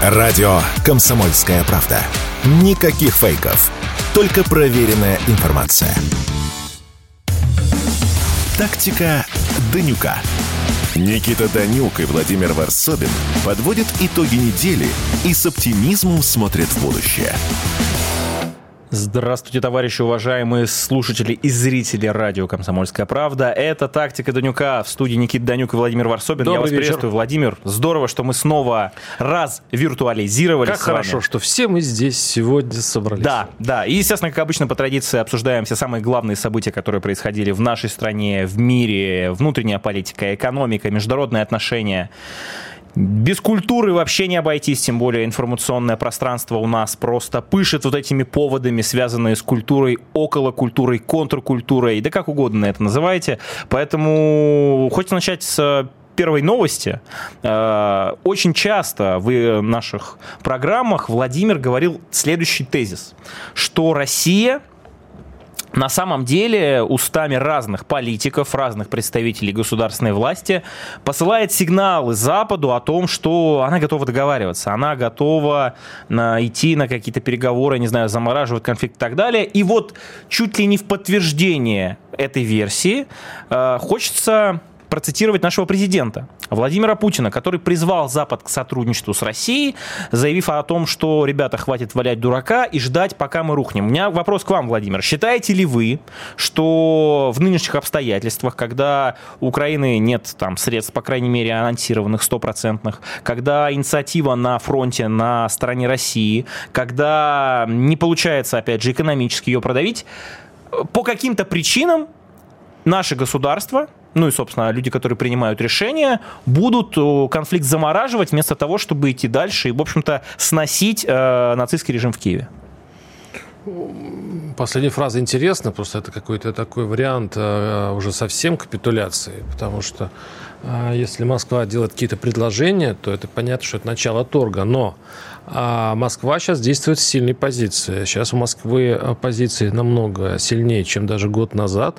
Радио «Комсомольская правда». Никаких фейков. Только проверенная информация. Тактика Данюка. Никита Данюк и Владимир Варсобин подводят итоги недели и с оптимизмом смотрят в будущее. Здравствуйте, товарищи, уважаемые слушатели и зрители радио «Комсомольская правда». Это «Тактика Данюка» в студии Никита Данюк и Владимир Варсобин. Добрый Я вас вечер. приветствую, Владимир. Здорово, что мы снова раз виртуализировались Как хорошо, что все мы здесь сегодня собрались. Да, да. И, естественно, как обычно, по традиции обсуждаем все самые главные события, которые происходили в нашей стране, в мире, внутренняя политика, экономика, международные отношения. Без культуры вообще не обойтись, тем более информационное пространство у нас просто пышет вот этими поводами, связанные с культурой, около культурой, контркультурой, да как угодно это называйте. Поэтому хочется начать с первой новости. Э, Очень часто в наших программах Владимир говорил следующий тезис, что Россия на самом деле устами разных политиков, разных представителей государственной власти посылает сигналы Западу о том, что она готова договариваться, она готова на- идти на какие-то переговоры, не знаю, замораживать конфликт и так далее. И вот чуть ли не в подтверждение этой версии э, хочется процитировать нашего президента Владимира Путина, который призвал Запад к сотрудничеству с Россией, заявив о том, что, ребята, хватит валять дурака и ждать, пока мы рухнем. У меня вопрос к вам, Владимир. Считаете ли вы, что в нынешних обстоятельствах, когда у Украины нет там средств, по крайней мере, анонсированных стопроцентных, когда инициатива на фронте на стороне России, когда не получается, опять же, экономически ее продавить, по каким-то причинам наше государство, ну и, собственно, люди, которые принимают решения, будут э, конфликт замораживать вместо того, чтобы идти дальше и, в общем-то, сносить э, нацистский режим в Киеве. Последняя фраза интересна, просто это какой-то такой вариант э, уже совсем капитуляции, потому что э, если Москва делает какие-то предложения, то это понятно, что это начало торга, но а Москва сейчас действует с сильной позиции. Сейчас у Москвы э, позиции намного сильнее, чем даже год назад.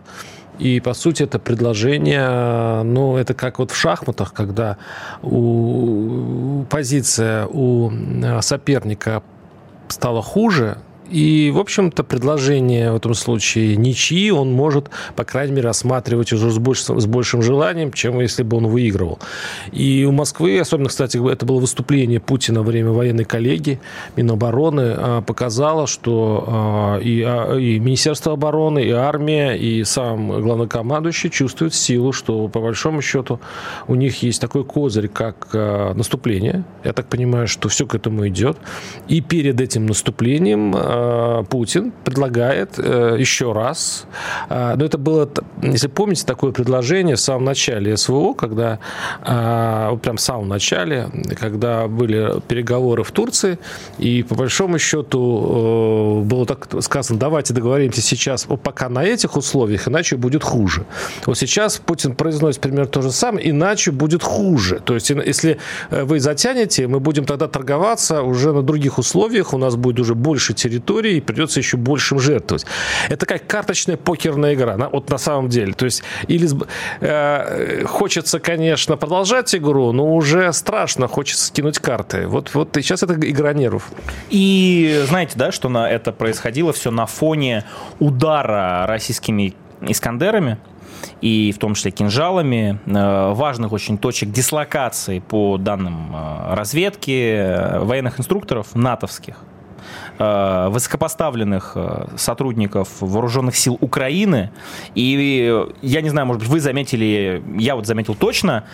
И, по сути, это предложение, ну, это как вот в шахматах, когда у, позиция у э, соперника стала хуже, и, в общем-то, предложение в этом случае ничьи он может, по крайней мере, рассматривать уже с большим, с большим желанием, чем если бы он выигрывал. И у Москвы, особенно, кстати, это было выступление Путина во время военной коллегии Минобороны, а, показало, что а, и, а, и Министерство обороны, и армия, и сам главнокомандующий чувствуют силу, что, по большому счету, у них есть такой козырь, как наступление. Я так понимаю, что все к этому идет. И перед этим наступлением Путин предлагает э, еще раз. А, Но это было, если помните, такое предложение в самом начале СВО, когда прям в самом начале, когда были переговоры в Турции, и по большому счету э, было так сказано, давайте договоримся сейчас вот пока на этих условиях, иначе будет хуже. Вот сейчас Путин произносит примерно то же самое, иначе будет хуже. То есть, если э, вы затянете, мы будем тогда торговаться уже на других условиях, у нас будет уже больше территории, и придется еще большим жертвовать. Это как карточная покерная игра, на- вот на самом деле. То есть, или э, хочется, конечно, продолжать игру, но уже страшно, хочется скинуть карты. Вот, вот и сейчас это игра нервов. И знаете, да, что на это происходило все на фоне удара российскими «Искандерами», и в том числе кинжалами, э, важных очень точек дислокации по данным э, разведки, э, военных инструкторов натовских, высокопоставленных э, сотрудников вооруженных сил Украины. И э, я не знаю, может быть, вы заметили, я вот заметил точно,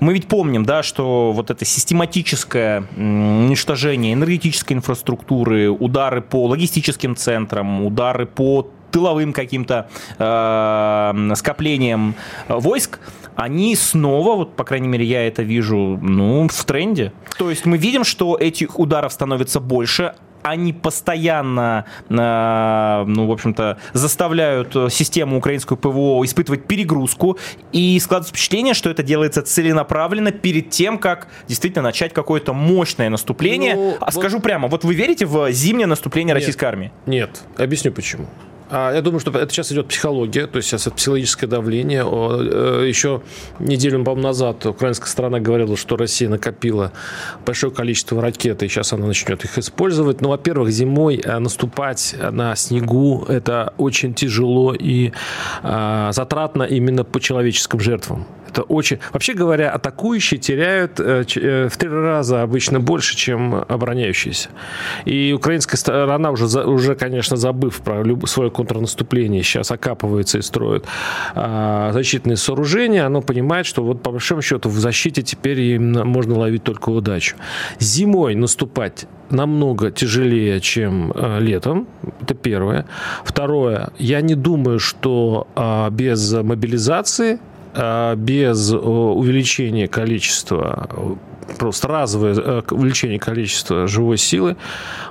мы ведь помним, да, что вот это систематическое уничтожение энергетической инфраструктуры, удары по логистическим центрам, удары по тыловым каким-то э, скоплениям э, войск, они снова, вот по крайней мере я это вижу, ну, в тренде. То есть мы видим, что этих ударов становится больше, они постоянно, э, ну, в общем-то, заставляют э, систему украинскую ПВО испытывать перегрузку, и складывается впечатление, что это делается целенаправленно перед тем, как действительно начать какое-то мощное наступление. Ну, а вот- скажу прямо, вот вы верите в зимнее наступление Нет. российской армии? Нет, объясню почему. А, я думаю, что это сейчас идет психология, то есть сейчас это психологическое давление. Э, еще неделю, по-моему, назад украинская сторона говорила, что Россия накопила большое количество ракет, и сейчас она начнет их использовать. Но, во-первых, зимой э, наступать на снегу – это очень тяжело и а, затратно именно по человеческим жертвам. Это очень... Вообще говоря, атакующие теряют в три раза обычно больше, чем обороняющиеся. И украинская сторона уже, уже конечно, забыв про свое контрнаступление, сейчас окапывается и строит а, защитные сооружения, оно понимает, что вот по большому счету в защите теперь именно можно ловить только удачу. Зимой наступать намного тяжелее, чем э, летом. Это первое. Второе. Я не думаю, что э, без мобилизации, без э, увеличения количества просто разовое э, увеличение количества живой силы,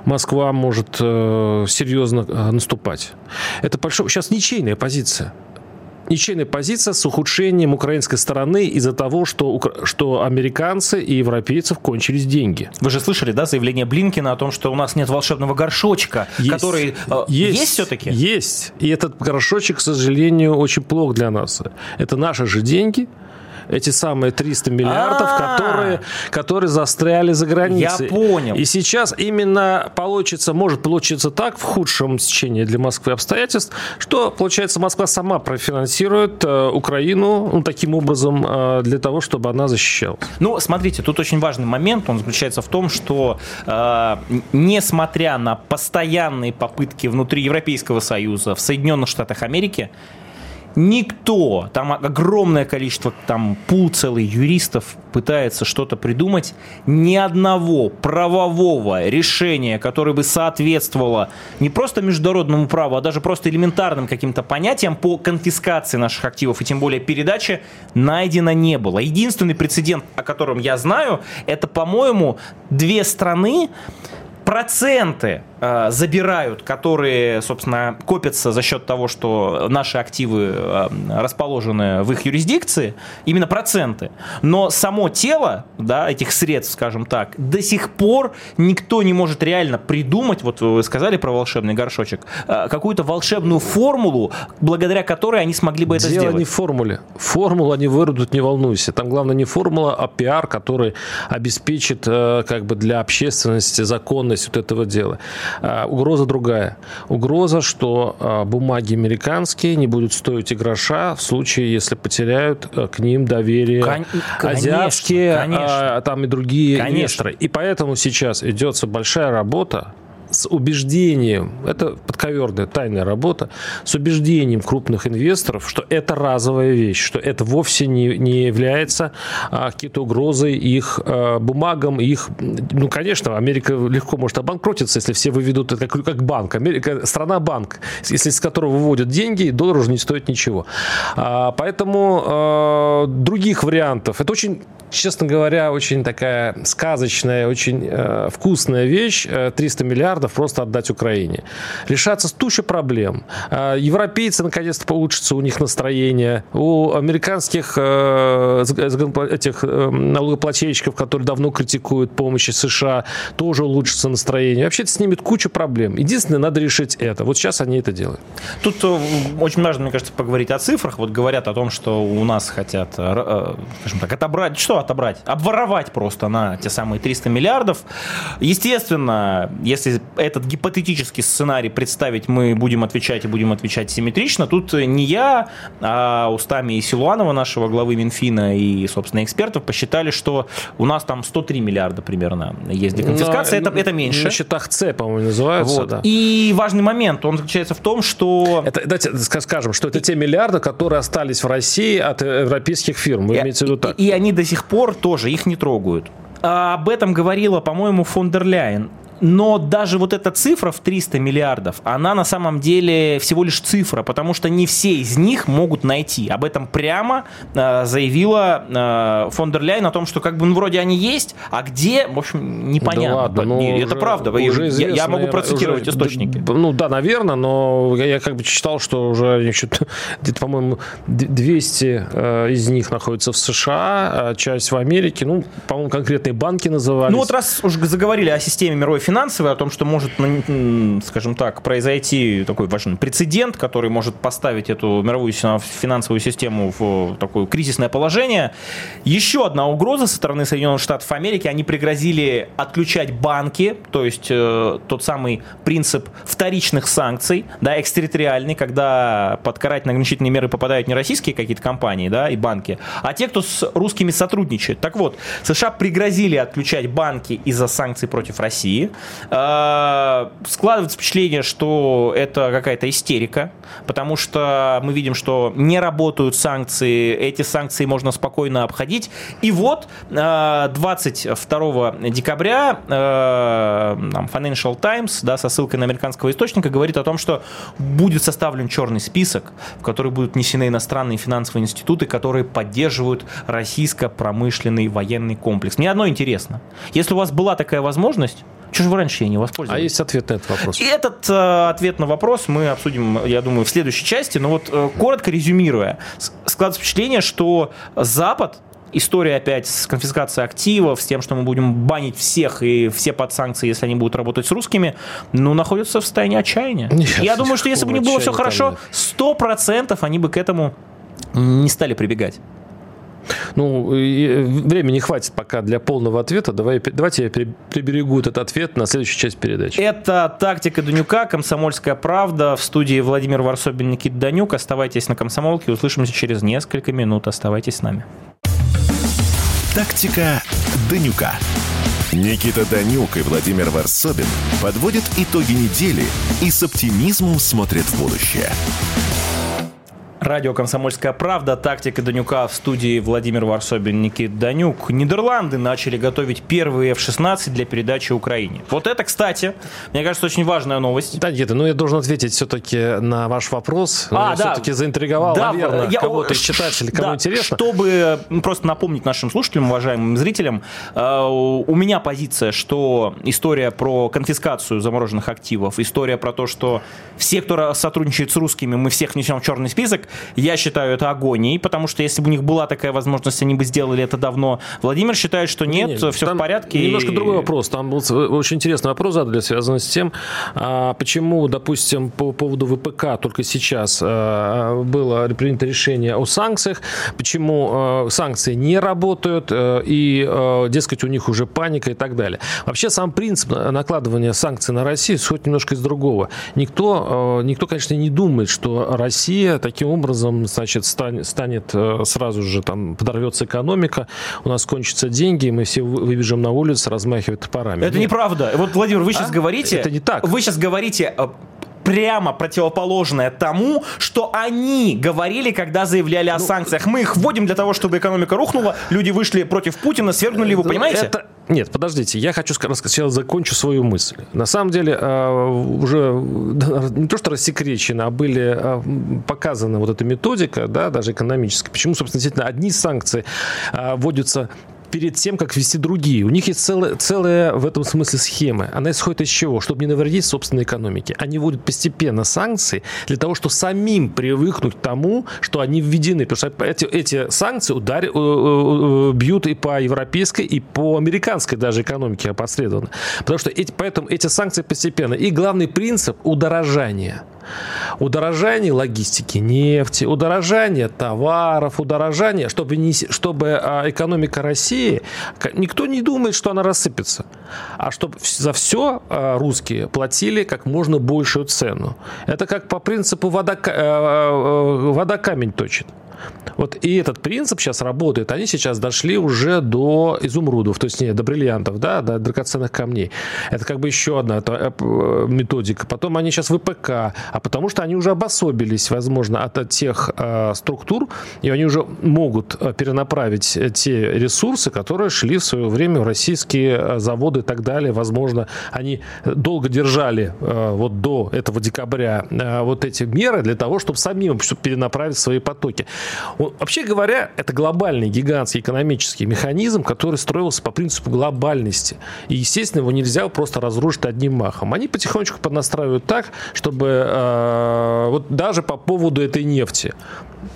Москва может э, серьезно э, наступать. Это большой, сейчас ничейная позиция ничейная позиция с ухудшением украинской стороны из-за того, что, что американцы и европейцев кончились деньги. Вы же слышали, да, заявление Блинкина о том, что у нас нет волшебного горшочка, есть, который есть, есть все-таки? Есть. И этот горшочек, к сожалению, очень плох для нас. Это наши же деньги, эти самые 300 миллиардов, которые, которые застряли за границей. Я понял. И сейчас именно получится, может получиться так в худшем течении для Москвы обстоятельств, что, получается, Москва сама профинансирует э, Украину ну, таким образом э, для того, чтобы она защищалась. Ну, смотрите, тут очень важный момент, он заключается в том, что э, несмотря на постоянные попытки внутри Европейского Союза в Соединенных Штатах Америки, Никто, там огромное количество, там пул целый юристов пытается что-то придумать. Ни одного правового решения, которое бы соответствовало не просто международному праву, а даже просто элементарным каким-то понятиям по конфискации наших активов и тем более передаче, найдено не было. Единственный прецедент, о котором я знаю, это, по-моему, две страны, проценты э, забирают, которые, собственно, копятся за счет того, что наши активы э, расположены в их юрисдикции, именно проценты. Но само тело да, этих средств, скажем так, до сих пор никто не может реально придумать, вот вы сказали про волшебный горшочек, э, какую-то волшебную формулу, благодаря которой они смогли бы это Дело сделать. не в формуле. Формулу они выродут, не волнуйся. Там главное не формула, а пиар, который обеспечит э, как бы для общественности законность вот этого дела. А, угроза другая. Угроза, что а, бумаги американские не будут стоить и гроша в случае, если потеряют а, к ним доверие Кон- азиатские, конечно. А, там и другие конечно. инвесторы. И поэтому сейчас идется большая работа с убеждением, это подковерная тайная работа, с убеждением крупных инвесторов, что это разовая вещь, что это вовсе не, не является а, какой-то угрозой их а, бумагам, их, ну, конечно, Америка легко может обанкротиться, если все выведут это как, как банк. Америка страна-банк, если с которого выводят деньги, доллар уже не стоит ничего. А, поэтому а, других вариантов, это очень честно говоря, очень такая сказочная, очень э, вкусная вещь. 300 э, миллиардов просто отдать Украине. Решаться туча проблем. Э, европейцы, наконец-то, получится у них настроение. У американских э, этих э, налогоплательщиков, которые давно критикуют помощи США, тоже улучшится настроение. Вообще это снимет кучу проблем. Единственное, надо решить это. Вот сейчас они это делают. Тут э, очень важно, мне кажется, поговорить о цифрах. Вот говорят о том, что у нас хотят, скажем так, отобрать. Что отобрать, обворовать просто на те самые 300 миллиардов. Естественно, если этот гипотетический сценарий представить, мы будем отвечать и будем отвечать симметрично. Тут не я, а устами и Силуанова, нашего главы Минфина и, собственно, экспертов посчитали, что у нас там 103 миллиарда примерно есть для конфискации. это, это меньше. На счетах С, по-моему, называются. Вот. Да. И важный момент, он заключается в том, что... Это, давайте скажем, что это те миллиарды, которые остались в России от европейских фирм. Вы имеете в виду так? И, и они до сих пор тоже их не трогают. А об этом говорила, по-моему, фон дер Ляйен. Но даже вот эта цифра в 300 миллиардов, она на самом деле всего лишь цифра, потому что не все из них могут найти. Об этом прямо э, заявила э, фон дер Ляйен о том, что как бы ну, вроде они есть, а где, в общем, непонятно. Да ладно, ну, это уже, правда. Уже я, я могу процитировать уже, источники. Ну да, наверное, но я, я как бы читал, что уже где-то, по-моему, 200 э, из них находятся в США, а часть в Америке. Ну, по-моему, конкретные банки назывались. Ну вот раз уже заговорили о системе мировой финансовые, о том, что может, ну, скажем так, произойти такой важный прецедент, который может поставить эту мировую финансовую систему в такое кризисное положение. Еще одна угроза со стороны Соединенных Штатов Америки. Они пригрозили отключать банки, то есть э, тот самый принцип вторичных санкций, да, экстерриториальный, когда под карательные ограничительные меры попадают не российские какие-то компании, да, и банки, а те, кто с русскими сотрудничает. Так вот, США пригрозили отключать банки из-за санкций против России. Э, складывается впечатление, что это какая-то истерика, потому что мы видим, что не работают санкции, эти санкции можно спокойно обходить. И вот 22 э, декабря э, Financial Times, да, со ссылкой на американского источника, говорит о том, что будет составлен черный список, в который будут внесены иностранные финансовые институты, которые поддерживают российско-промышленный военный комплекс. Мне одно интересно. Если у вас была такая возможность, что же вы раньше ей не воспользовались? А есть ответ на этот вопрос? И этот э, ответ на вопрос мы обсудим, я думаю, в следующей части. Но вот э, коротко резюмируя, складывается впечатление, что Запад история опять с конфискацией активов, с тем, что мы будем банить всех и все под санкции, если они будут работать с русскими, ну, находятся в состоянии отчаяния. Нет, Я думаю, что если бы не было все хорошо, сто процентов они бы к этому не стали прибегать. Ну, времени не хватит пока для полного ответа. Давай, давайте я приберегу этот ответ на следующую часть передачи. Это «Тактика Данюка», «Комсомольская правда». В студии Владимир Варсобин, Никит Данюк. Оставайтесь на «Комсомолке». Услышимся через несколько минут. Оставайтесь с нами. «Тактика Данюка». Никита Данюк и Владимир Варсобин подводят итоги недели и с оптимизмом смотрят в будущее. Радио «Комсомольская правда», тактика Данюка в студии Владимир Варсобин, Никит Данюк. Нидерланды начали готовить первые F-16 для передачи Украине. Вот это, кстати, мне кажется, очень важная новость. Да, нет, ну я должен ответить все-таки на ваш вопрос. А, я да. все-таки заинтриговал, да, наверное, я, кого-то из читателей, кому да, интересно. Чтобы просто напомнить нашим слушателям, уважаемым зрителям, э, у меня позиция, что история про конфискацию замороженных активов, история про то, что все, кто сотрудничает с русскими, мы всех внесем в черный список, я считаю это агонией, потому что если бы у них была такая возможность, они бы сделали это давно. Владимир считает, что нет, нет все в порядке. Немножко и... другой вопрос. Там был очень интересный вопрос задали, связанный с тем, а, почему, допустим, по поводу ВПК только сейчас а, было принято решение о санкциях, почему а, санкции не работают, и, дескать, у них уже паника и так далее. Вообще сам принцип накладывания санкций на Россию исходит немножко из другого. Никто, никто, конечно, не думает, что Россия таким образом, значит, станет, станет э, сразу же там подорвется экономика, у нас кончатся деньги, и мы все выбежим на улицу, размахивать топорами. Это Нет. неправда. Вот, Владимир, вы сейчас а? говорите... Это не так. Вы сейчас говорите э, прямо противоположное тому, что они говорили, когда заявляли о ну, санкциях. Мы их вводим для того, чтобы экономика рухнула, люди вышли против Путина, свергнули его, понимаете? Это... Нет, подождите, я хочу сначала закончу свою мысль. На самом деле э, уже не то что рассекречено, а были э, показаны вот эта методика, да, даже экономическая. Почему, собственно, действительно одни санкции э, вводятся перед тем, как ввести другие. У них есть целая, целая в этом смысле схема. Она исходит из чего? Чтобы не навредить собственной экономике. Они вводят постепенно санкции для того, чтобы самим привыкнуть к тому, что они введены. Потому что эти, эти санкции ударят, э, э, бьют и по европейской, и по американской даже экономике опосредованно. Потому что эти, поэтому эти санкции постепенно. И главный принцип – удорожания – удорожание логистики нефти, удорожание товаров, удорожание, чтобы, не, чтобы а, экономика России, никто не думает, что она рассыпется, а чтобы за все а, русские платили как можно большую цену. Это как по принципу вода, э, вода камень точит. Вот и этот принцип сейчас работает. Они сейчас дошли уже до изумрудов, то есть не до бриллиантов, да, до драгоценных камней. Это как бы еще одна э, методика. Потом они сейчас ВПК, а потому что они уже обособились, возможно, от тех э, структур, и они уже могут э, перенаправить те ресурсы, которые шли в свое время в российские э, заводы и так далее. Возможно, они долго держали э, вот до этого декабря э, вот эти меры для того, чтобы самим перенаправить свои потоки. Вообще говоря, это глобальный гигантский экономический механизм, который строился по принципу глобальности. И, естественно, его нельзя просто разрушить одним махом. Они потихонечку поднастраивают так, чтобы вот даже по поводу этой нефти.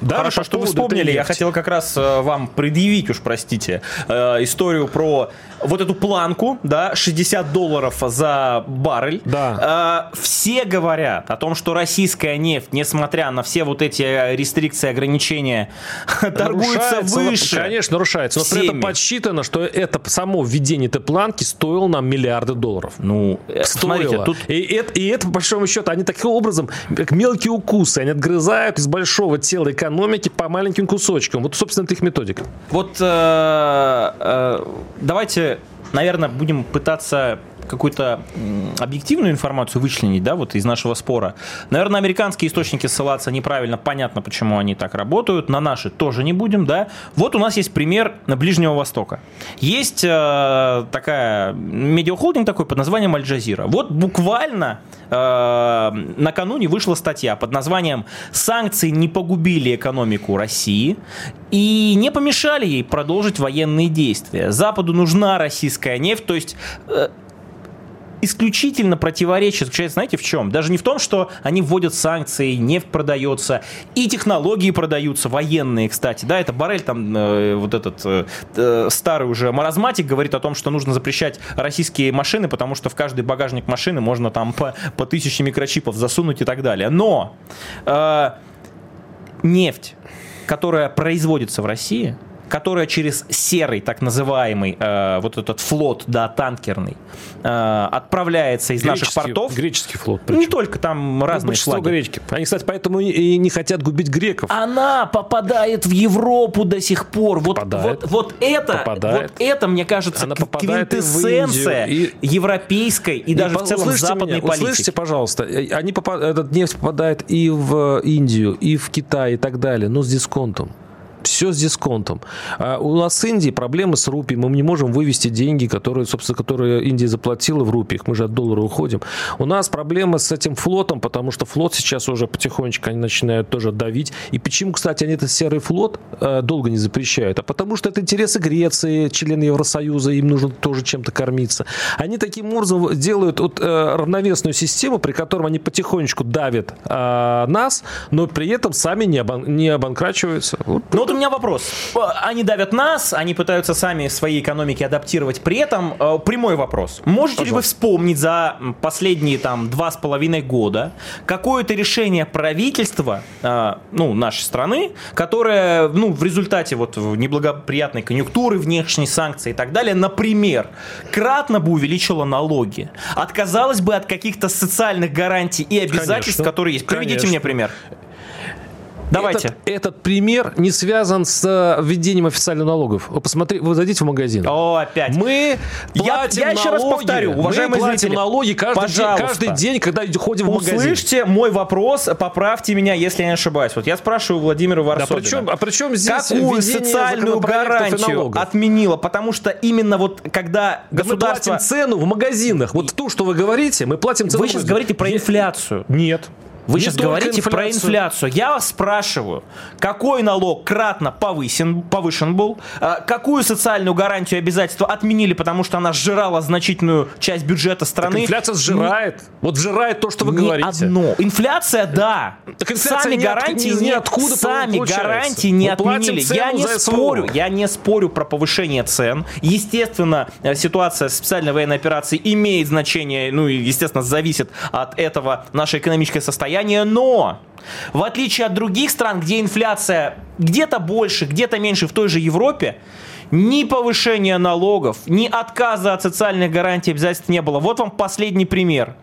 Даже Хорошо, что вы вспомнили. Я хотел как раз э, вам предъявить, уж простите, э, историю про вот эту планку, да, 60 долларов за баррель. Да. Э, все говорят о том, что российская нефть, несмотря на все вот эти рестрикции, ограничения, торгуется выше. Конечно, нарушается. Но всеми. при этом подсчитано, что это само введение этой планки стоило нам миллиарды долларов. Ну, стоило. Смотрите, тут... и, это, и это, по большому счету, они таким образом, как мелкие укусы, они отгрызают из большого тела экономики по маленьким кусочкам. Вот, собственно, это их методика. Вот э, э, давайте, наверное, будем пытаться какую-то объективную информацию вычленить, да, вот из нашего спора. Наверное, американские источники ссылаться неправильно, понятно, почему они так работают, на наши тоже не будем, да. Вот у нас есть пример Ближнего Востока. Есть э, такая медиахолдинг такой под названием Аль-Джазира. Вот буквально э, накануне вышла статья под названием «Санкции не погубили экономику России и не помешали ей продолжить военные действия. Западу нужна российская нефть, то есть э, исключительно противоречие заключается, знаете, в чем? Даже не в том, что они вводят санкции, нефть продается, и технологии продаются, военные, кстати. Да, это Барель, там, э, вот этот э, э, старый уже маразматик говорит о том, что нужно запрещать российские машины, потому что в каждый багажник машины можно там по, по тысяче микрочипов засунуть и так далее. Но э, нефть, которая производится в России, которая через серый, так называемый, э, вот этот флот, да, танкерный, э, отправляется из наших портов. Греческий флот. Причем. Не только там разные ну, флаги. гречки. Они, кстати, поэтому и не хотят губить греков. Она попадает в Европу до сих пор. Вот, попадает. вот, вот это, попадает. вот это, мне кажется, Она квинтэссенция и... европейской и, и даже в целом западной меня, политики. Услышите, пожалуйста, э, они попад... этот нефть попадает и в Индию, и в Китай, и так далее, но с дисконтом. Все с дисконтом. А у нас с Индией проблемы с рупией. Мы не можем вывести деньги, которые, собственно, которые Индия заплатила в рупиях. Мы же от доллара уходим. У нас проблемы с этим флотом, потому что флот сейчас уже потихонечку они начинают тоже давить. И почему, кстати, они этот серый флот э, долго не запрещают? А потому что это интересы Греции, члены Евросоюза, им нужно тоже чем-то кормиться. Они таким образом делают вот, э, равновесную систему, при котором они потихонечку давят э, нас, но при этом сами не, обан- не обанкрачиваются. Вот. Ну, вот у меня вопрос. Они давят нас, они пытаются сами свои экономики адаптировать. При этом э, прямой вопрос. Можете Пожалуйста. ли вы вспомнить за последние там два с половиной года какое-то решение правительства, э, ну, нашей страны, которое, ну, в результате вот неблагоприятной конъюнктуры, внешней санкции и так далее, например, кратно бы увеличило налоги, отказалось бы от каких-то социальных гарантий и обязательств, Конечно. которые есть. Приведите Конечно. мне пример. Давайте. Этот, этот пример не связан с э, введением официальных налогов. Вы посмотрите, вы зайдите в магазин. О, опять. Мы платим я, я еще налоги. раз повторю, уважаемые мы платим зрители, налоги каждый день, каждый день, когда ходим в магазин. Услышьте мой вопрос, поправьте меня, если я не ошибаюсь. Вот я спрашиваю Владимира Варсобина. Да, причем, а при чем здесь Какую социальную гарантию отменила? Потому что именно вот когда да государство... Мы платим цену в магазинах. Вот ту, что вы говорите, мы платим цену. Вы сейчас говорите про инфляцию. Нет. Вы не сейчас говорите инфляцию. про инфляцию. Я вас спрашиваю, какой налог кратно повысен, повышен был, а, какую социальную гарантию и обязательства отменили, потому что она сжирала значительную часть бюджета страны. Так инфляция сжирает. Не, вот сжирает то, что вы не говорите. одно. Инфляция, да. Так инфляция сами гарантии от, не, откуда сами гарантии не Мы отменили. Я не спорю, я не спорю про повышение цен. Естественно, э, ситуация специальной военной операции имеет значение, ну и естественно зависит от этого наше экономическое состояние состояние, но в отличие от других стран, где инфляция где-то больше, где-то меньше в той же Европе, ни повышения налогов, ни отказа от социальных гарантий обязательств не было. Вот вам последний пример.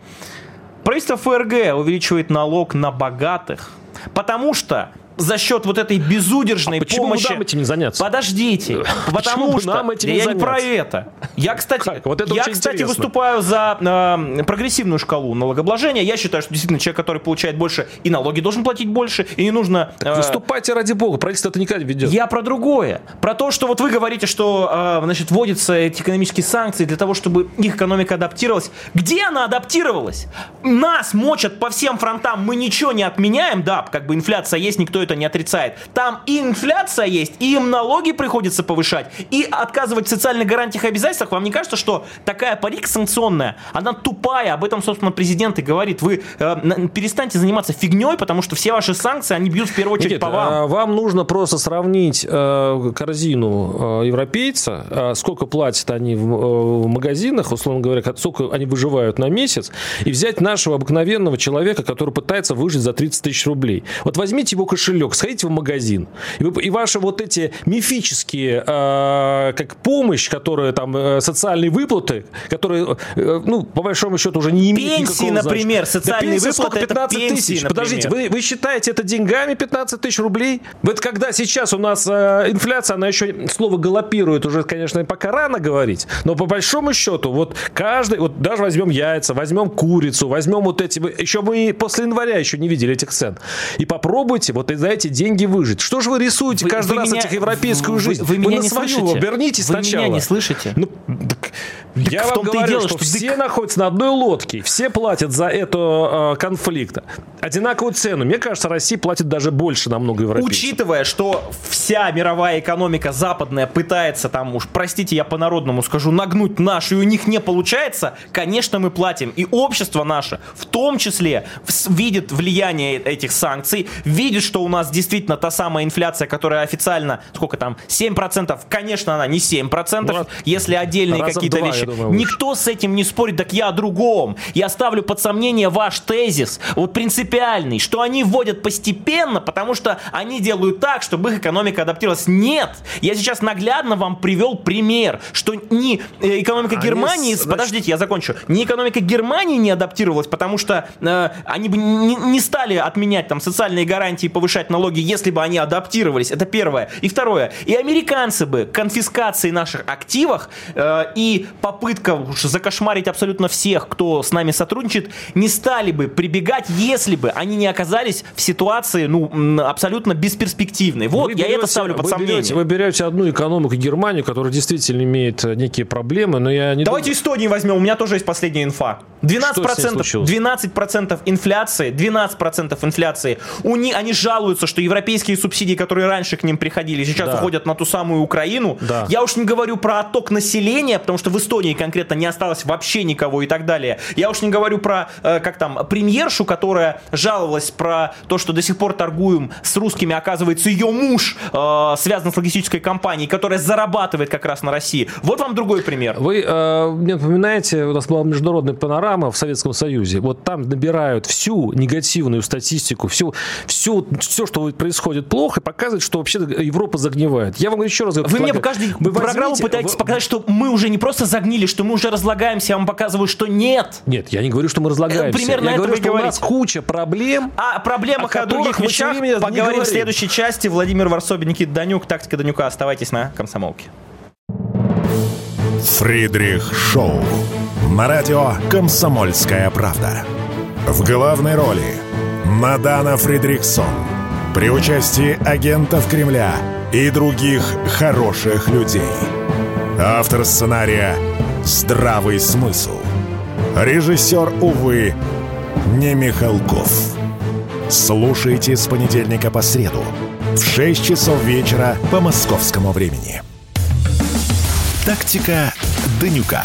Правительство ФРГ увеличивает налог на богатых, потому что за счет вот этой безудержной а почему помощи... Почему нам этим не заняться? Подождите, потому что... нам этим я не, не про это. Я, кстати, как? Вот это я, кстати интересно. выступаю за э, прогрессивную шкалу налогообложения. Я считаю, что действительно человек, который получает больше, и налоги должен платить больше, и не нужно... Э, выступайте ради бога, правительство это никогда не ведет. Я про другое. Про то, что вот вы говорите, что э, значит, вводятся эти экономические санкции для того, чтобы их экономика адаптировалась. Где она адаптировалась? Нас мочат по всем фронтам, мы ничего не отменяем, да, как бы инфляция есть, никто это не отрицает. Там и инфляция есть, и им налоги приходится повышать, и отказывать в социальных гарантиях и обязательствах. Вам не кажется, что такая политика санкционная, она тупая, об этом, собственно, президент и говорит. Вы э, перестаньте заниматься фигней, потому что все ваши санкции, они бьют в первую очередь Никита, по вам. А вам нужно просто сравнить э, корзину э, европейца, э, сколько платят они в, э, в магазинах, условно говоря, сколько они выживают на месяц, и взять нашего обыкновенного человека, который пытается выжить за 30 тысяч рублей. Вот возьмите его кошелек, сходите в магазин, и, вы, и ваши вот эти мифические, э, как помощь, которые там, э, социальные выплаты, которые, э, ну, по большому счету уже не имеют Пенсии, никакого например, значения. социальные да выплаты, 15 это тысяч. Например. Подождите, вы, вы считаете это деньгами 15 тысяч рублей? Вот когда сейчас у нас э, инфляция, она еще, слово галопирует, уже, конечно, пока рано говорить, но по большому счету, вот каждый, вот даже возьмем яйца, возьмем курицу, возьмем вот эти, еще мы после января еще не видели этих цен, и попробуйте вот за эти деньги выжить. Что же вы рисуете вы, каждый вы раз меня, этих европейскую жизнь? Вы, вы, вы меня на не свою слышите? обернитесь вы сначала. меня не слышите? Ну, так, я вам говорю, дело, что, что все ты... находятся на одной лодке, все платят за это э, конфликт. Одинаковую цену. Мне кажется, Россия платит даже больше намного европейцев. Учитывая, что вся мировая экономика западная пытается там уж, простите, я по-народному скажу, нагнуть нашу, и у них не получается, конечно, мы платим. И общество наше в том числе видит влияние этих санкций, видит, что у нас действительно та самая инфляция, которая официально, сколько там, 7%, конечно, она не 7%, ну, если отдельные какие-то вещи. Думаю, Никто с этим не спорит, так я о другом. Я ставлю под сомнение ваш тезис, вот принципиальный, что они вводят постепенно, потому что они делают так, чтобы их экономика адаптировалась. Нет! Я сейчас наглядно вам привел пример, что не э, экономика они Германии, с... подождите, я закончу, не экономика Германии не адаптировалась, потому что э, они бы не, не стали отменять там социальные гарантии и повышать налоги, если бы они адаптировались. Это первое. И второе. И американцы бы конфискации наших активах э, и попытка уж закошмарить абсолютно всех, кто с нами сотрудничает, не стали бы прибегать, если бы они не оказались в ситуации, ну, абсолютно бесперспективной. Вот, вы я берете, это ставлю под вы сомнение. Берете, вы берете одну экономику Германию, которая действительно имеет э, некие проблемы, но я не Давайте думаю... Эстонию возьмем, у меня тоже есть последняя инфа. 12%, 12% инфляции, 12% инфляции. У них, они жалуются, что европейские субсидии, которые раньше к ним приходили, сейчас да. уходят на ту самую Украину. Да. Я уж не говорю про отток населения, потому что в Эстонии конкретно не осталось вообще никого и так далее. Я уж не говорю про, э, как там, премьершу, которая жаловалась про то, что до сих пор торгуем с русскими, оказывается, ее муж э, связан с логистической компанией, которая зарабатывает как раз на России. Вот вам другой пример. Вы э, мне напоминаете, у нас была международная панорама в Советском Союзе. Вот там набирают всю негативную статистику, всю, всю, все, что происходит плохо, и показывают, что вообще Европа загнивает. Я вам еще раз говорю. Вы мне по каждой программу пытаетесь вы... показать, что мы уже не просто загнили, что мы уже разлагаемся, я вам показываю, что нет. Нет, я не говорю, что мы разлагаемся. Примерно я говорю, что говорите. у нас куча проблем. А о проблемах о, о других вещах поговорим в следующей части. Владимир Варсобин, Никита Данюк, тактика Данюка. Оставайтесь на комсомолке. Фридрих Шоу. На радио «Комсомольская правда». В главной роли Мадана Фридрихсон. При участии агентов Кремля и других хороших людей. Автор сценария «Здравый смысл». Режиссер, увы, не Михалков. Слушайте с понедельника по среду в 6 часов вечера по московскому времени. Тактика Данюка.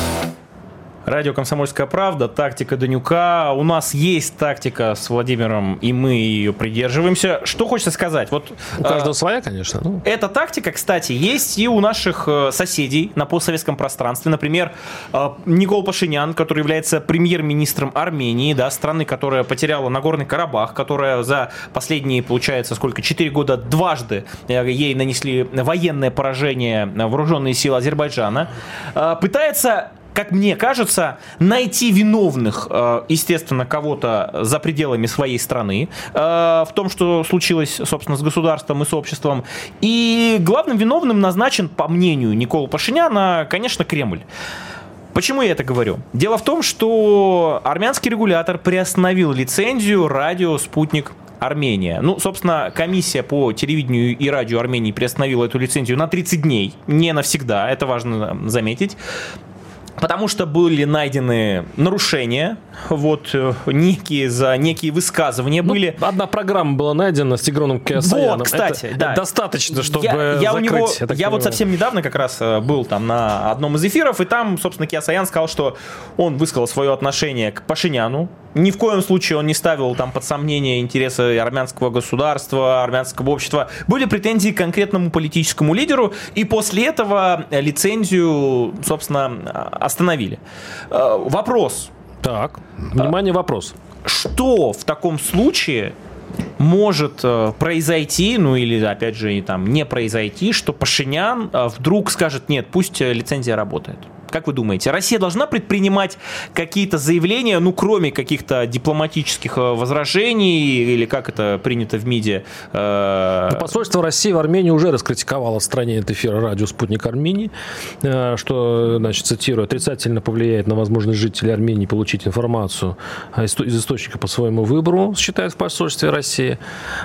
Радио «Комсомольская правда», тактика Данюка. У нас есть тактика с Владимиром, и мы ее придерживаемся. Что хочется сказать? Вот, у каждого э, своя, конечно. Ну. Эта тактика, кстати, есть и у наших э, соседей на постсоветском пространстве. Например, э, Никол Пашинян, который является премьер-министром Армении, да, страны, которая потеряла Нагорный Карабах, которая за последние, получается, сколько, 4 года дважды э, ей нанесли военное поражение вооруженные силы Азербайджана, пытается как мне кажется, найти виновных, э, естественно, кого-то за пределами своей страны э, в том, что случилось, собственно, с государством и с обществом. И главным виновным назначен, по мнению Никола Пашиняна, конечно, Кремль. Почему я это говорю? Дело в том, что армянский регулятор приостановил лицензию радио «Спутник Армения. Ну, собственно, комиссия по телевидению и радио Армении приостановила эту лицензию на 30 дней, не навсегда, это важно заметить. Потому что были найдены нарушения, вот э, некие за некие высказывания ну, были. Одна программа была найдена с Тигроном Киасаяном. Вот, кстати, это, да. Это достаточно, чтобы я, я закрыть. У него, я, я вот совсем недавно как раз э, был там на одном из эфиров, и там, собственно, Киасаян сказал, что он высказал свое отношение к Пашиняну, ни в коем случае он не ставил там под сомнение интересы армянского государства, армянского общества. Были претензии к конкретному политическому лидеру, и после этого лицензию, собственно, остановили. Э, вопрос. Так, внимание, вопрос. Что в таком случае может э, произойти, ну или опять же там не произойти, что Пашинян э, вдруг скажет, нет, пусть лицензия работает? Как вы думаете, Россия должна предпринимать какие-то заявления, ну, кроме каких-то дипломатических э, возражений, или как это принято в МИДе? Э... Ну, посольство России в Армении уже раскритиковало в стране от эфира радио «Спутник Армении», э, что, значит, цитирую, отрицательно повлияет на возможность жителей Армении получить информацию из источника по своему выбору, считает в посольстве России.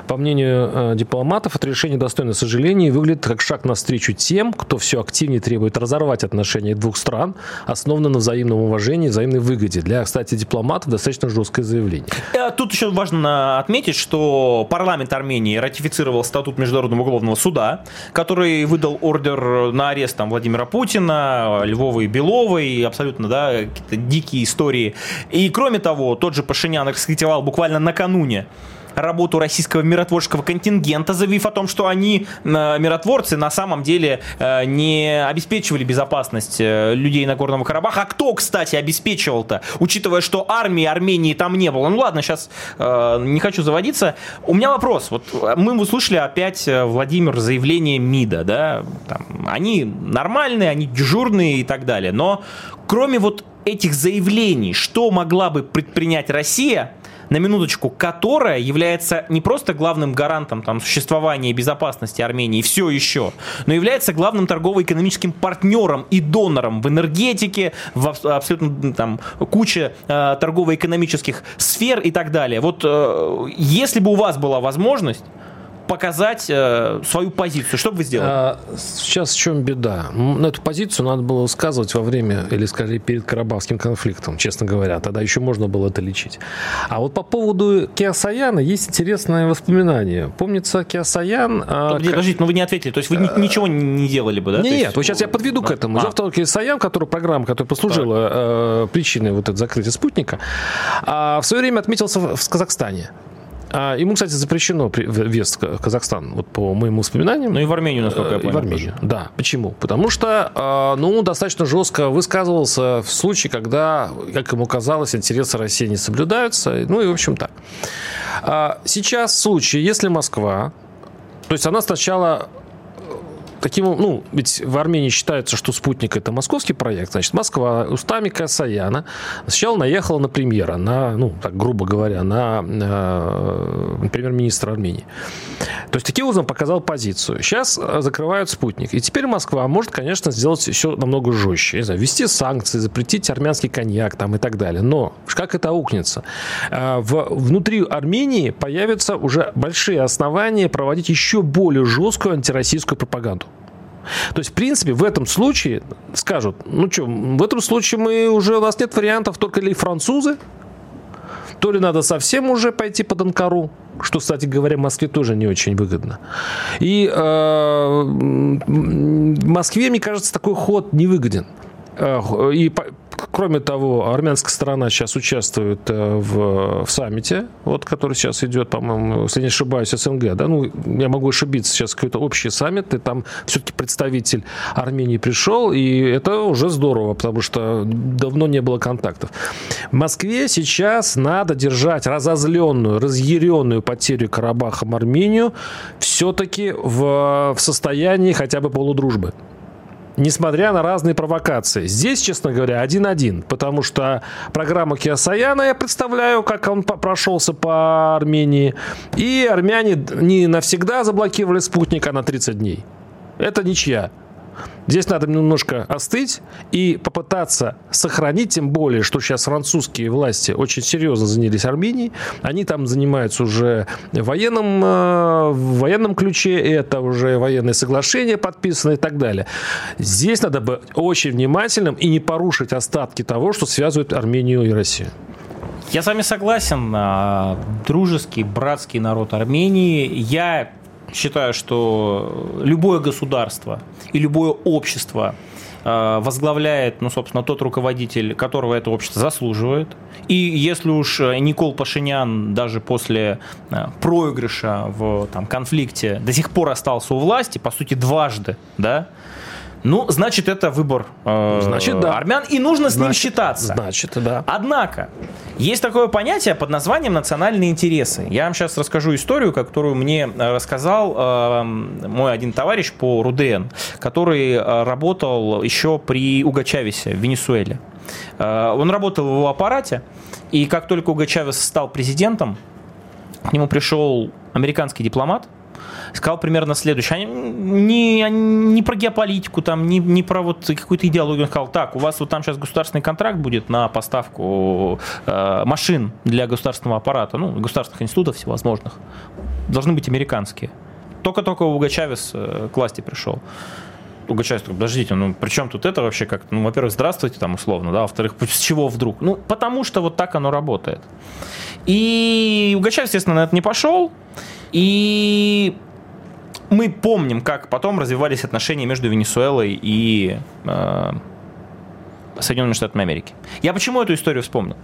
По мнению э, дипломатов, это решение достойно сожаления и выглядит как шаг навстречу тем, кто все активнее требует разорвать отношения двух стран стран основана на взаимном уважении, взаимной выгоде. Для, кстати, дипломатов достаточно жесткое заявление. Э, тут еще важно отметить, что парламент Армении ратифицировал статут Международного уголовного суда, который выдал ордер на арест там, Владимира Путина, Львова и Белова, и абсолютно да, какие-то дикие истории. И кроме того, тот же Пашинян раскритиковал буквально накануне работу российского миротворческого контингента, заявив о том, что они, э, миротворцы, на самом деле э, не обеспечивали безопасность э, людей на Горном Карабахе. А кто, кстати, обеспечивал-то, учитывая, что армии Армении там не было? Ну ладно, сейчас не хочу заводиться. У меня вопрос. Вот мы услышали опять, Владимир, заявление МИДа, да, там, они нормальные, они дежурные и так далее, но кроме вот этих заявлений, что могла бы предпринять Россия, на минуточку, которая является не просто главным гарантом там, существования и безопасности Армении, все еще, но является главным торгово-экономическим партнером и донором в энергетике, в абсолютно там, куче э, торгово-экономических сфер и так далее. Вот э, если бы у вас была возможность показать э, свою позицию. Что бы вы сделали? А, сейчас в чем беда? На эту позицию надо было высказывать во время, или скорее перед Карабахским конфликтом, честно говоря. Тогда еще можно было это лечить. А вот по поводу Киасаяна есть интересное воспоминание. Помнится, Киасаян... А, Подождите, подождите, но вы не ответили. То есть вы а, ничего не делали бы, да? Нет, есть... вот сейчас я подведу к этому. А. Том, Киасаян, который, программа, которая послужила э, причиной вот этого закрытия спутника, э, в свое время отметился в, в Казахстане. А, ему, кстати, запрещено въезд в Казахстан, вот по моим воспоминаниям. Ну и в Армению, насколько я понял. И в Армению, тоже. да. Почему? Потому что, а, ну, достаточно жестко высказывался в случае, когда, как ему казалось, интересы России не соблюдаются. Ну и, в общем, так. А, сейчас в случае, если Москва, то есть она сначала таким, ну, ведь в Армении считается, что спутник это московский проект, значит, Москва устами Касаяна сначала наехала на премьера, на, ну, так грубо говоря, на, на э, премьер-министра Армении. То есть таким образом показал позицию. Сейчас э, закрывают спутник. И теперь Москва может, конечно, сделать все намного жестче. Не знаю, ввести санкции, запретить армянский коньяк там и так далее. Но как это аукнется? Э, в, внутри Армении появятся уже большие основания проводить еще более жесткую антироссийскую пропаганду. То есть, в принципе, в этом случае скажут, ну что, в этом случае мы уже, у нас нет вариантов, только ли французы, то ли надо совсем уже пойти под Анкару, что, кстати говоря, Москве тоже не очень выгодно. И э, Москве, мне кажется, такой ход невыгоден. Э, и Кроме того, армянская сторона сейчас участвует э, в, в саммите, вот, который сейчас идет, по-моему, если не ошибаюсь, СНГ. Да? Ну, я могу ошибиться, сейчас какой-то общий саммит, и там все-таки представитель Армении пришел, и это уже здорово, потому что давно не было контактов. В Москве сейчас надо держать разозленную, разъяренную потерю Карабахом Армению все-таки в, в состоянии хотя бы полудружбы несмотря на разные провокации. Здесь, честно говоря, один-один, потому что программа Киасаяна, я представляю, как он прошелся по Армении, и армяне не навсегда заблокировали спутник, а на 30 дней. Это ничья. Здесь надо немножко остыть и попытаться сохранить, тем более, что сейчас французские власти очень серьезно занялись Арменией. Они там занимаются уже военным, э, военном ключе, это уже военные соглашения подписаны и так далее. Здесь надо быть очень внимательным и не порушить остатки того, что связывает Армению и Россию. Я с вами согласен. А, дружеский, братский народ Армении. Я считаю, что любое государство и любое общество а, возглавляет, ну, собственно, тот руководитель, которого это общество заслуживает. И если уж Никол Пашинян даже после а, проигрыша в там, конфликте до сих пор остался у власти, по сути, дважды, да, ну, значит, это выбор э, значит, да. армян, и нужно с ним считаться. Значит, да. Однако, есть такое понятие под названием национальные интересы. Я вам сейчас расскажу историю, которую мне э, рассказал э, мой один товарищ по РУДН, который э, работал еще при Уго Чавесе в Венесуэле. Э, он работал в его аппарате, и как только Уго Чавес стал президентом, к нему пришел американский дипломат, сказал примерно следующее. Не, не про геополитику, там, не, не про вот какую-то идеологию. Он сказал, так, у вас вот там сейчас государственный контракт будет на поставку э, машин для государственного аппарата, ну, государственных институтов всевозможных. Должны быть американские. Только-только Уго Чавес э, к власти пришел. Уго Чавес такой, подождите, ну при чем тут это вообще как Ну, во-первых, здравствуйте там условно, да, во-вторых, с чего вдруг? Ну, потому что вот так оно работает. И Уго Чавес, естественно, на это не пошел. И мы помним, как потом развивались отношения между Венесуэлой и э, Соединенными Штатами Америки. Я почему эту историю вспомнил?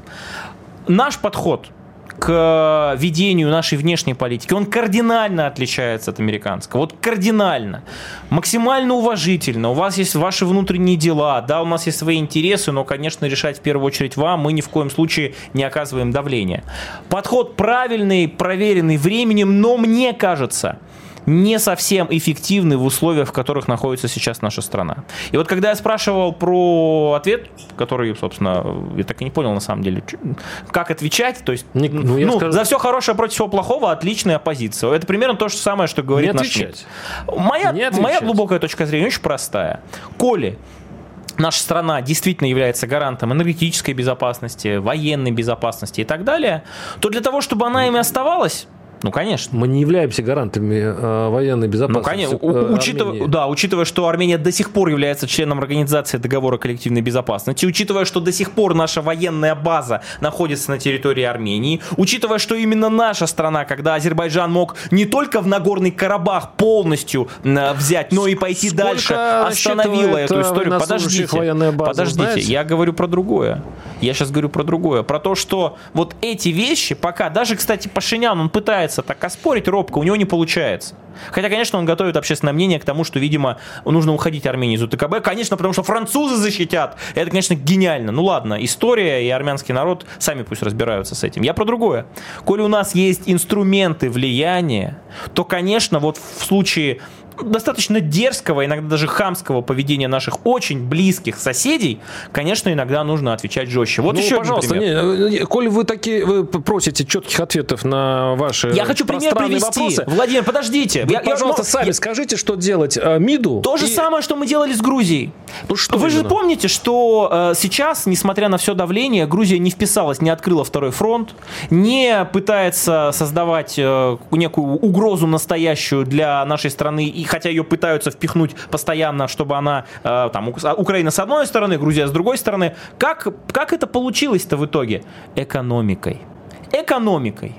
Наш подход к ведению нашей внешней политики, он кардинально отличается от американского. Вот кардинально. Максимально уважительно. У вас есть ваши внутренние дела, да, у нас есть свои интересы, но, конечно, решать в первую очередь вам. Мы ни в коем случае не оказываем давления. Подход правильный, проверенный временем, но мне кажется, не совсем эффективны в условиях, в которых находится сейчас наша страна. И вот когда я спрашивал про ответ, который, собственно, я так и не понял на самом деле, как отвечать, то есть не, ну, ну, скажу... за все хорошее против всего плохого отличная позиция. Это примерно то же самое, что говорит не наш МИД. Моя, не моя глубокая точка зрения очень простая. Коли наша страна действительно является гарантом энергетической безопасности, военной безопасности и так далее, то для того, чтобы она ими оставалась, ну, конечно. Мы не являемся гарантами э, военной безопасности. Ну, конечно. Э, учитывая, да, учитывая, что Армения до сих пор является членом Организации договора коллективной безопасности, учитывая, что до сих пор наша военная база находится на территории Армении, учитывая, что именно наша страна, когда Азербайджан мог не только в Нагорный Карабах полностью э, взять, но и пойти Сколько дальше, остановила эту историю. Подождите, база, подождите, знаете? я говорю про другое. Я сейчас говорю про другое. Про то, что вот эти вещи, пока, даже, кстати, Пашинян, он пытается так оспорить робко, у него не получается. Хотя, конечно, он готовит общественное мнение к тому, что, видимо, нужно уходить Армении из УТКБ. Конечно, потому что французы защитят. Это, конечно, гениально. Ну ладно, история и армянский народ сами пусть разбираются с этим. Я про другое. Коли у нас есть инструменты влияния, то, конечно, вот в случае достаточно дерзкого, иногда даже хамского поведения наших очень близких соседей, конечно, иногда нужно отвечать жестче. Вот ну, еще пожалуйста, не, коль вы такие вы просите четких ответов на ваши Я хочу пример привести. Вопросы. Владимир, подождите. Вы, я, пожалуйста, я, сами я... скажите, что делать э, МИДу. То и... же самое, что мы делали с Грузией. Ну, что вы именно? же помните, что э, сейчас, несмотря на все давление, Грузия не вписалась, не открыла второй фронт, не пытается создавать э, некую угрозу настоящую для нашей страны и хотя ее пытаются впихнуть постоянно, чтобы она, э, там, а, Украина с одной стороны, Грузия с другой стороны. Как, как это получилось-то в итоге? Экономикой. Экономикой.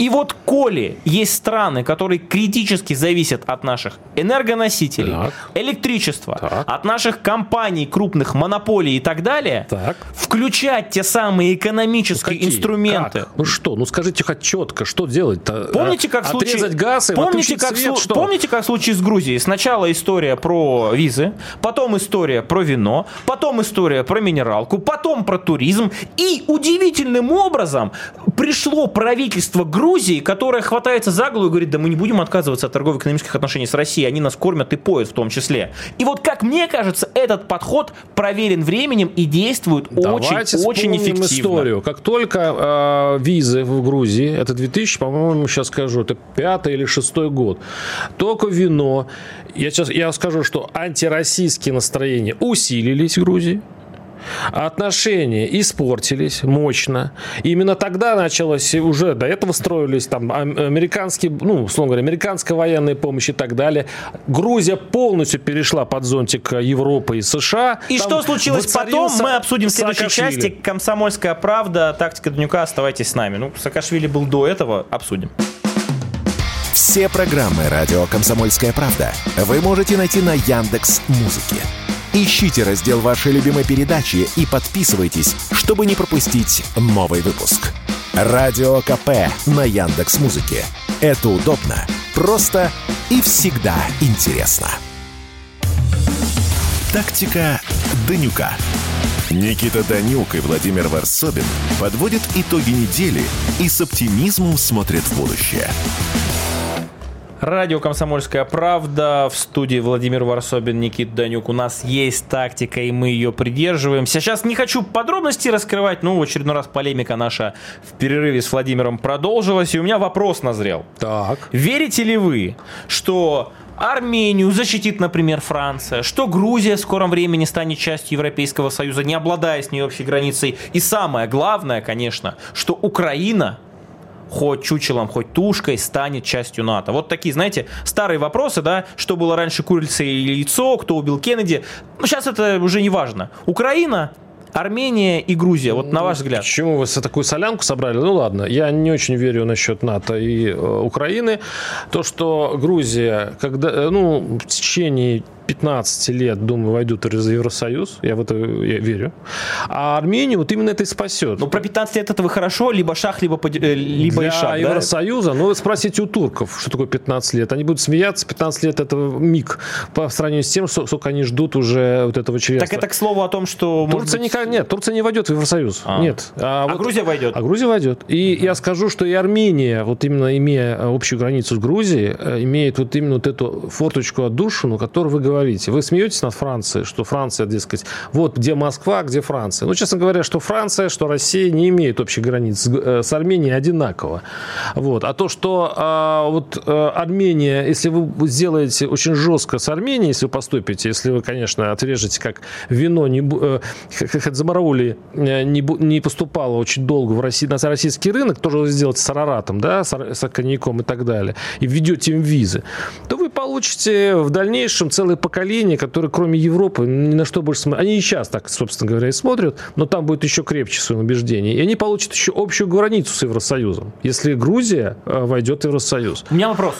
И вот коли есть страны, которые критически зависят от наших энергоносителей, так. электричества, так. от наших компаний, крупных монополий и так далее, так. включать те самые экономические ну, инструменты. Как? Ну что, ну скажите хоть четко, что делать-то? Помните, как. Отрезать газ и помните, как свет, что? Помните, как в случае с Грузией? Сначала история про визы, потом история про вино, потом история про минералку, потом про туризм. И удивительным образом пришло правительство Грузии Грузии, которая хватается за голову и говорит, да мы не будем отказываться от торгово-экономических отношений с Россией, они нас кормят и поют в том числе. И вот, как мне кажется, этот подход проверен временем и действует Давайте очень, очень эффективно. историю. Как только э, визы в Грузии, это 2000, по-моему, сейчас скажу, это пятый или шестой год, только вино, я сейчас я скажу, что антироссийские настроения усилились в Грузии, отношения испортились мощно. И именно тогда началось, уже до этого строились там американские, ну, условно говоря, американская военная помощь и так далее. Грузия полностью перешла под зонтик Европы и США. И там что случилось потом, мы обсудим в следующей части. Комсомольская правда, тактика Днюка, оставайтесь с нами. Ну, Саакашвили был до этого, обсудим. Все программы «Радио Комсомольская правда» вы можете найти на Яндекс Музыке. Ищите раздел вашей любимой передачи и подписывайтесь, чтобы не пропустить новый выпуск. Радио КП на Яндекс Музыке. Это удобно, просто и всегда интересно. Тактика Данюка. Никита Данюк и Владимир Варсобин подводят итоги недели и с оптимизмом смотрят в будущее. Радио «Комсомольская правда». В студии Владимир Варсобин, Никит Данюк. У нас есть тактика, и мы ее придерживаемся. Сейчас не хочу подробности раскрывать, но в очередной раз полемика наша в перерыве с Владимиром продолжилась. И у меня вопрос назрел. Так. Верите ли вы, что Армению защитит, например, Франция, что Грузия в скором времени станет частью Европейского Союза, не обладая с ней общей границей. И самое главное, конечно, что Украина хоть чучелом, хоть тушкой станет частью НАТО. Вот такие, знаете, старые вопросы, да, что было раньше курица или яйцо, кто убил Кеннеди. Ну, сейчас это уже не важно. Украина Армения и Грузия, вот на ваш взгляд. Почему вы такую солянку собрали? Ну ладно, я не очень верю насчет НАТО и э, Украины. То, что Грузия, когда, э, ну, в течение 15 лет, думаю, войдут в Евросоюз. Я в это я верю. А Армению вот именно это и спасет. Ну, про 15 лет это вы хорошо, либо шаг, либо, э, либо Для и шаг, Евросоюза, да? ну, спросите у турков, что такое 15 лет. Они будут смеяться, 15 лет это миг по сравнению с тем, сколько они ждут уже вот этого членства. Так это к слову о том, что... Турция быть... не, нет, Турция не войдет в Евросоюз. А. Нет. А, а вот, Грузия войдет? А Грузия войдет. И угу. я скажу, что и Армения, вот именно имея общую границу с Грузией, э, имеет вот именно вот эту форточку отдушину, о которой вы говорите. Вы смеетесь над Францией, что Франция, дескать, вот где Москва, где Франция. Ну, честно говоря, что Франция, что Россия не имеют общих границ с, э, с Арменией одинаково. Вот. А то, что а, вот а, Армения, если вы сделаете очень жестко с Арменией, если вы поступите, если вы, конечно, отрежете, как вино не, э, как Замараули не, не поступало очень долго в России, на российский рынок, тоже вы сделаете с Араратом, да, с, с коньяком и так далее, и введете им визы, то вы получите в дальнейшем целое поколение, которое кроме Европы, ни на что больше смотрят. Они и сейчас так, собственно говоря, и смотрят, но там будет еще крепче свое убеждение. И они получат еще общую границу с Евросоюзом, если Грузия э, войдет в Евросоюз. У меня вопрос.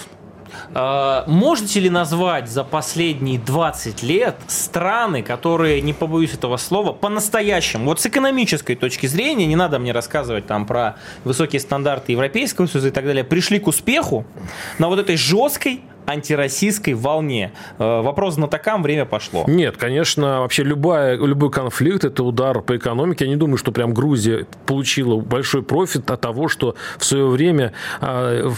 А, можете ли назвать за последние 20 лет страны, которые, не побоюсь этого слова, по-настоящему, вот с экономической точки зрения, не надо мне рассказывать там про высокие стандарты Европейского Союза и так далее, пришли к успеху на вот этой жесткой антироссийской волне. Э, вопрос знатокам, время пошло. Нет, конечно, вообще любая, любой конфликт – это удар по экономике. Я не думаю, что прям Грузия получила большой профит от того, что в свое время а,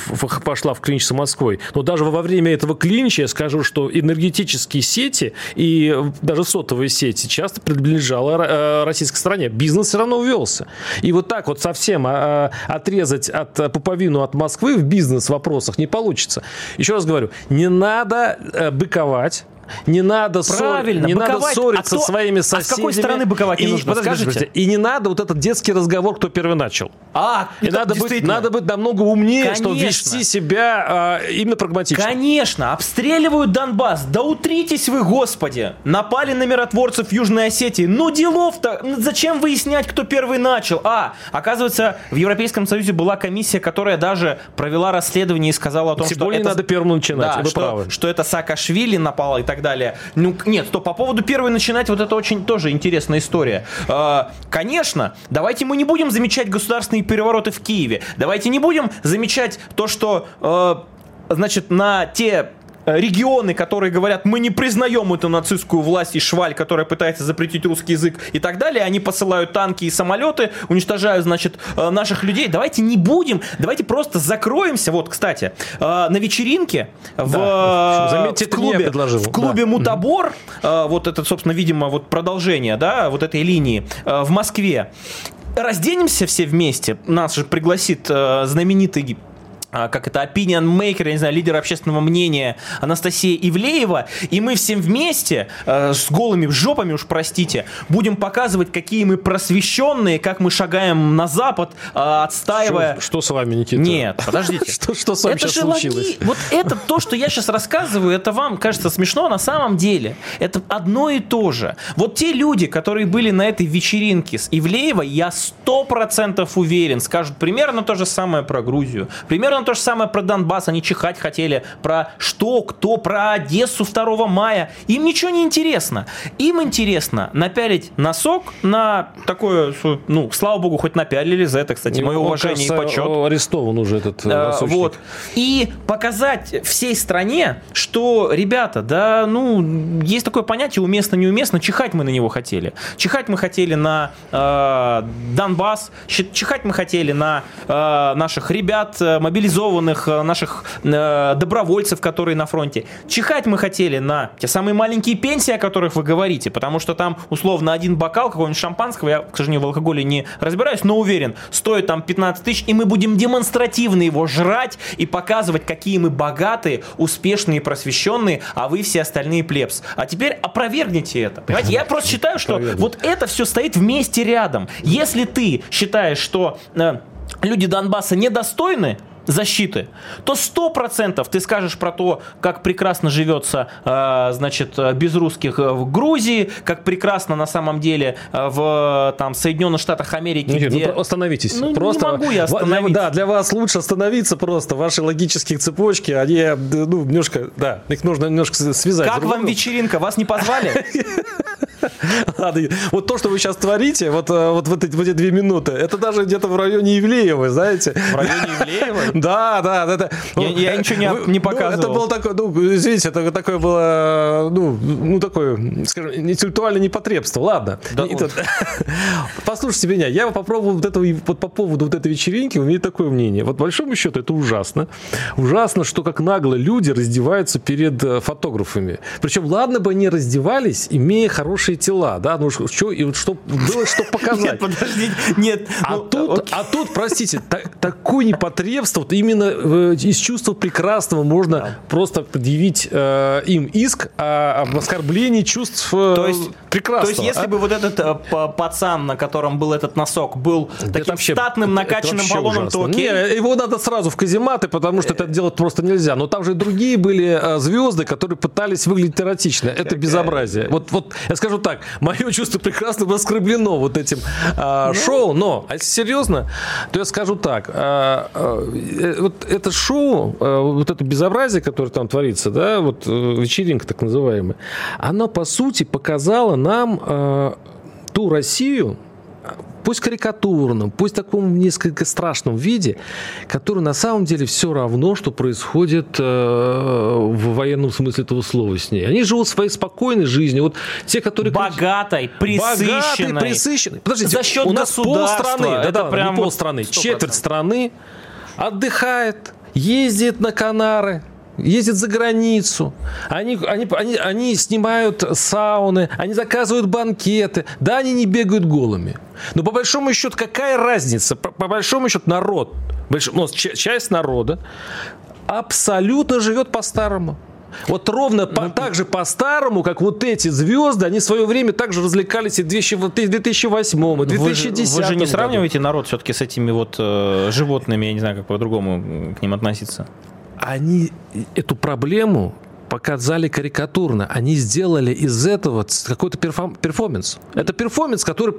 пошла в клинч с Москвой. Но даже во время этого клинча я скажу, что энергетические сети и даже сотовые сети часто принадлежала э, российской стране. Бизнес все равно увелся. И вот так вот совсем а, отрезать от пуповину от Москвы в бизнес-вопросах не получится. Еще раз говорю, не надо э, быковать не надо, Правильно, ссор... не надо ссориться а кто... своими соседями. А с какой стороны быковать не и, нужно, подождите, скажите? И не надо вот этот детский разговор, кто первый начал. А, и надо быть, надо быть намного умнее, Конечно. чтобы вести себя а, именно прагматично. Конечно, обстреливают Донбасс. Да утритесь вы, господи. Напали на миротворцев Южной Осетии. Ну делов-то, ну, зачем выяснять, кто первый начал? А, оказывается, в Европейском Союзе была комиссия, которая даже провела расследование и сказала о том, Тем что более это... надо первым начинать, да, что, правы. что это Саакашвили напало и так далее. Ну, нет, то по поводу первой начинать, вот это очень тоже интересная история. Э, конечно, давайте мы не будем замечать государственные перевороты в Киеве. Давайте не будем замечать то, что, э, значит, на те регионы, которые говорят, мы не признаем эту нацистскую власть и шваль, которая пытается запретить русский язык и так далее, они посылают танки и самолеты, уничтожают, значит, э, наших людей. Давайте не будем, давайте просто закроемся. Вот, кстати, на вечеринке в, Заметьте, в клубе, в клубе да. Мутабор, вот это, собственно, видимо, вот продолжение, да, вот этой линии в Москве. Разденемся все вместе. Нас же пригласит знаменитый как это, opinion maker, я не знаю, лидер общественного мнения Анастасия Ивлеева, и мы всем вместе э, с голыми жопами, уж простите, будем показывать, какие мы просвещенные, как мы шагаем на Запад, э, отстаивая... Что, что с вами, Никита? Нет, подождите. Что, что с вами это сейчас случилось? Логи... Вот это то, что я сейчас рассказываю, это вам кажется смешно, на самом деле это одно и то же. Вот те люди, которые были на этой вечеринке с Ивлеевой, я сто процентов уверен, скажут примерно то же самое про Грузию, примерно Примерно то же самое про Донбасс. Они чихать хотели про что, кто, про Одессу 2 мая. Им ничего не интересно. Им интересно напялить носок на такое, ну, слава богу, хоть напялили за это, кстати, мое уважение кажется, и почет. арестован уже этот а, Вот. И показать всей стране, что, ребята, да, ну, есть такое понятие уместно, неуместно, чихать мы на него хотели. Чихать мы хотели на э, Донбасс, чихать мы хотели на э, наших ребят, мобилизованных мобилизованных, э, наших э, добровольцев, которые на фронте. Чихать мы хотели на те самые маленькие пенсии, о которых вы говорите, потому что там условно один бокал какого-нибудь шампанского, я, к сожалению, в алкоголе не разбираюсь, но уверен, стоит там 15 тысяч, и мы будем демонстративно его жрать и показывать, какие мы богатые, успешные, просвещенные, а вы все остальные плебс. А теперь опровергните это. Понимаете, я просто считаю, что вот это все стоит вместе рядом. Если ты считаешь, что э, люди Донбасса недостойны защиты, то сто процентов ты скажешь про то, как прекрасно живется, э, значит, без русских в Грузии, как прекрасно на самом деле э, в там Соединенных Штатах Америки. Никита, где... ну, остановитесь. Ну, просто... не могу я остановиться. Для, да, для вас лучше остановиться просто. Ваши логические цепочки, они, ну, немножко, да, их нужно немножко связать. Как вам вечеринка? Вас не позвали? Вот то, что вы сейчас творите, вот, э, вот в, эти, в эти две минуты, это даже где-то в районе Ивлеева, знаете. В районе Ивлеева? Да, да. Это, я, я ничего не, вы, не показывал. Ну, это было такое, ну, извините, это такое было, ну, ну такое, скажем, интеллектуальное непотребство. Ладно. Да, и, тут, послушайте меня, я попробовал вот этого, вот по поводу вот этой вечеринки, у меня такое мнение. Вот, по большому счету, это ужасно. Ужасно, что как нагло люди раздеваются перед э, фотографами. Причем, ладно бы они раздевались, имея хорошие тела, да, ну что, и вот что было что показать. Нет, подождите, нет. А, ну, тут, а тут, простите, так, такое непотребство, вот именно э, из чувства прекрасного можно да. просто предъявить э, им иск о, об оскорблении чувств э, то есть, прекрасного. То есть, если а? бы вот этот э, пацан, на котором был этот носок, был это таким вообще, статным, накачанным баллоном, ужасно. то окей. Не, его надо сразу в казематы, потому что это делать просто нельзя. Но там же и другие были э, звезды, которые пытались выглядеть эротично. Это безобразие. Вот, вот я скажу так, мое чувство прекрасно воскреблено вот этим а, ну... шоу, но, а если серьезно, то я скажу так, а, а, вот это шоу, а, вот это безобразие, которое там творится, да, вот э, вечеринка так называемая, оно, по сути, показало нам а, ту Россию, пусть карикатурном, пусть в таком несколько страшном виде, который на самом деле все равно, что происходит э, в военном смысле этого слова с ней. Они живут своей спокойной жизнью. Вот те, которые... Богатой, присыщенной. Богатой, присыщенной. Подождите, За счет у нас полстраны, это да, прям полстраны, четверть страны отдыхает, ездит на Канары, ездят за границу, они, они, они, они снимают сауны, они заказывают банкеты. Да, они не бегают голыми. Но по большому счету, какая разница? По, по большому счету, народ, больш, ну, часть народа абсолютно живет по-старому. Вот ровно по, ну, так же по-старому, как вот эти звезды, они в свое время также развлекались и в 2008, и 2010 Вы же, вы же не сравниваете народ все-таки с этими вот э, животными, я не знаю, как по-другому к ним относиться они эту проблему показали карикатурно. Они сделали из этого какой-то перформанс. Это перформанс, который,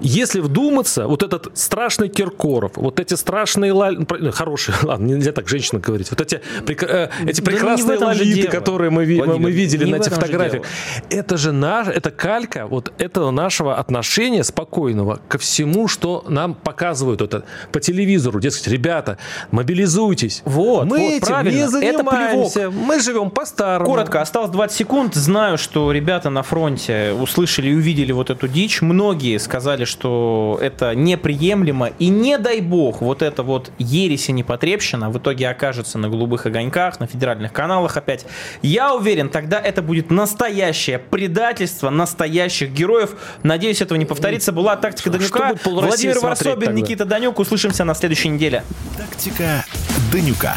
если вдуматься, вот этот страшный Киркоров, вот эти страшные, ну, хорошие, ладно, нельзя так женщина говорить, вот эти, э, эти прекрасные да лолиты, которые мы, Владимир, мы видели на этих фотографиях, это же наш, это калька вот этого нашего отношения спокойного ко всему, что нам показывают это по телевизору. Дескать, ребята, мобилизуйтесь. Вот, мы вот, этим правильно. не занимаемся. Это мы живем по-старому. Коротко, осталось 20 секунд. Знаю, что ребята на фронте услышали и увидели вот эту дичь. Многие сказали, что это неприемлемо. И не дай бог, вот это вот ересь и непотребщина в итоге окажется на голубых огоньках, на федеральных каналах опять. Я уверен, тогда это будет настоящее предательство настоящих героев. Надеюсь, этого не повторится. Была тактика Данюка. Владимир Варсобин, Никита Данюк. Услышимся на следующей неделе. Тактика Данюка.